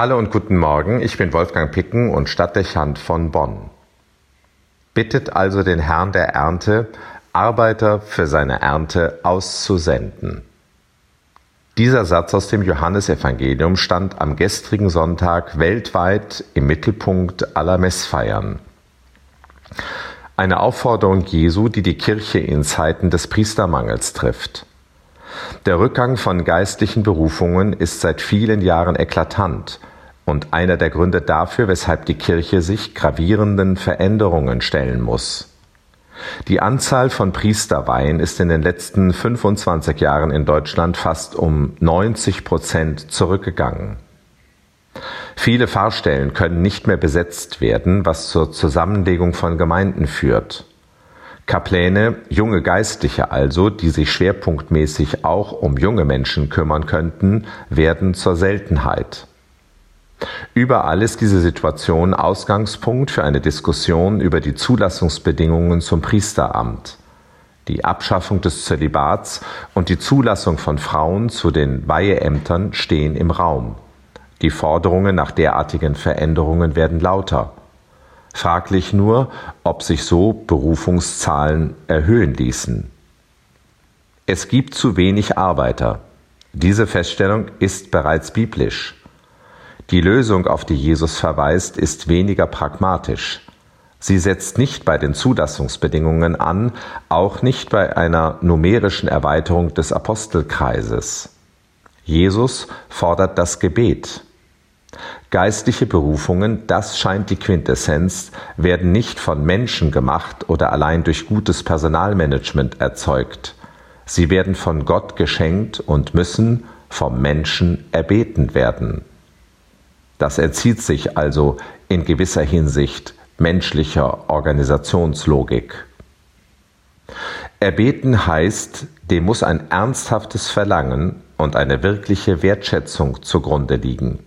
Hallo und guten Morgen, ich bin Wolfgang Picken und Stadtdechant von Bonn. Bittet also den Herrn der Ernte, Arbeiter für seine Ernte auszusenden. Dieser Satz aus dem Johannesevangelium stand am gestrigen Sonntag weltweit im Mittelpunkt aller Messfeiern. Eine Aufforderung Jesu, die die Kirche in Zeiten des Priestermangels trifft. Der Rückgang von geistlichen Berufungen ist seit vielen Jahren eklatant und einer der Gründe dafür, weshalb die Kirche sich gravierenden Veränderungen stellen muss. Die Anzahl von Priesterweihen ist in den letzten 25 Jahren in Deutschland fast um 90 Prozent zurückgegangen. Viele Pfarrstellen können nicht mehr besetzt werden, was zur Zusammenlegung von Gemeinden führt. Kapläne, junge Geistliche also, die sich schwerpunktmäßig auch um junge Menschen kümmern könnten, werden zur Seltenheit. Überall ist diese Situation Ausgangspunkt für eine Diskussion über die Zulassungsbedingungen zum Priesteramt. Die Abschaffung des Zölibats und die Zulassung von Frauen zu den Weiheämtern stehen im Raum. Die Forderungen nach derartigen Veränderungen werden lauter. Fraglich nur, ob sich so Berufungszahlen erhöhen ließen. Es gibt zu wenig Arbeiter. Diese Feststellung ist bereits biblisch. Die Lösung, auf die Jesus verweist, ist weniger pragmatisch. Sie setzt nicht bei den Zulassungsbedingungen an, auch nicht bei einer numerischen Erweiterung des Apostelkreises. Jesus fordert das Gebet. Geistliche Berufungen, das scheint die Quintessenz, werden nicht von Menschen gemacht oder allein durch gutes Personalmanagement erzeugt. Sie werden von Gott geschenkt und müssen vom Menschen erbeten werden. Das erzieht sich also in gewisser Hinsicht menschlicher Organisationslogik. Erbeten heißt, dem muss ein ernsthaftes Verlangen und eine wirkliche Wertschätzung zugrunde liegen.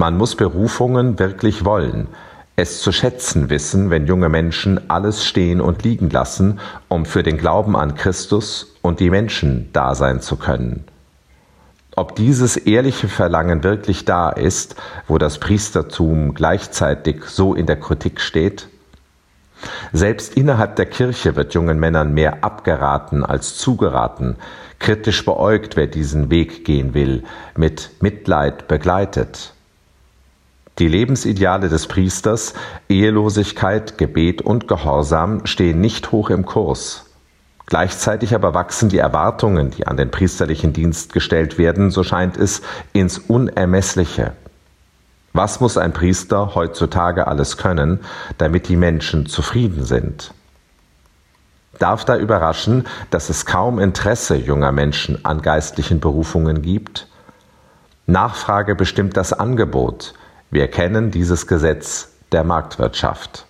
Man muss Berufungen wirklich wollen, es zu schätzen wissen, wenn junge Menschen alles stehen und liegen lassen, um für den Glauben an Christus und die Menschen da sein zu können. Ob dieses ehrliche Verlangen wirklich da ist, wo das Priestertum gleichzeitig so in der Kritik steht? Selbst innerhalb der Kirche wird jungen Männern mehr abgeraten als zugeraten, kritisch beäugt, wer diesen Weg gehen will, mit Mitleid begleitet. Die Lebensideale des Priesters, Ehelosigkeit, Gebet und Gehorsam stehen nicht hoch im Kurs. Gleichzeitig aber wachsen die Erwartungen, die an den priesterlichen Dienst gestellt werden, so scheint es, ins Unermessliche. Was muss ein Priester heutzutage alles können, damit die Menschen zufrieden sind? Darf da überraschen, dass es kaum Interesse junger Menschen an geistlichen Berufungen gibt? Nachfrage bestimmt das Angebot. Wir kennen dieses Gesetz der Marktwirtschaft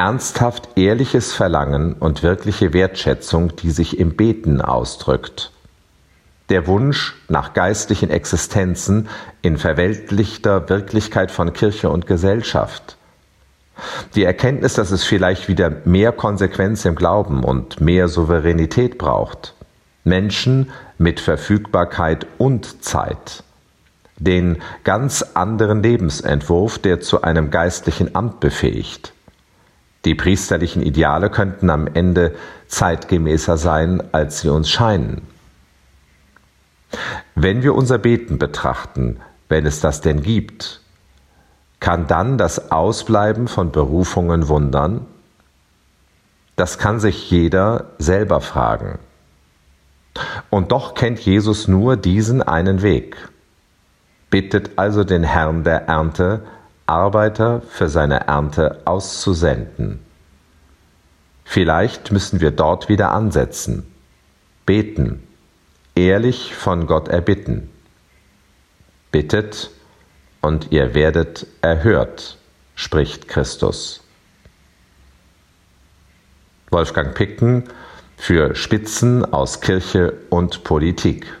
ernsthaft ehrliches Verlangen und wirkliche Wertschätzung, die sich im Beten ausdrückt. Der Wunsch nach geistlichen Existenzen in verweltlichter Wirklichkeit von Kirche und Gesellschaft. Die Erkenntnis, dass es vielleicht wieder mehr Konsequenz im Glauben und mehr Souveränität braucht. Menschen mit Verfügbarkeit und Zeit. Den ganz anderen Lebensentwurf, der zu einem geistlichen Amt befähigt die priesterlichen Ideale könnten am Ende zeitgemäßer sein, als sie uns scheinen. Wenn wir unser Beten betrachten, wenn es das denn gibt, kann dann das Ausbleiben von Berufungen wundern? Das kann sich jeder selber fragen. Und doch kennt Jesus nur diesen einen Weg. Bittet also den Herrn der Ernte, Arbeiter für seine Ernte auszusenden. Vielleicht müssen wir dort wieder ansetzen, beten, ehrlich von Gott erbitten. Bittet und ihr werdet erhört, spricht Christus. Wolfgang Picken für Spitzen aus Kirche und Politik.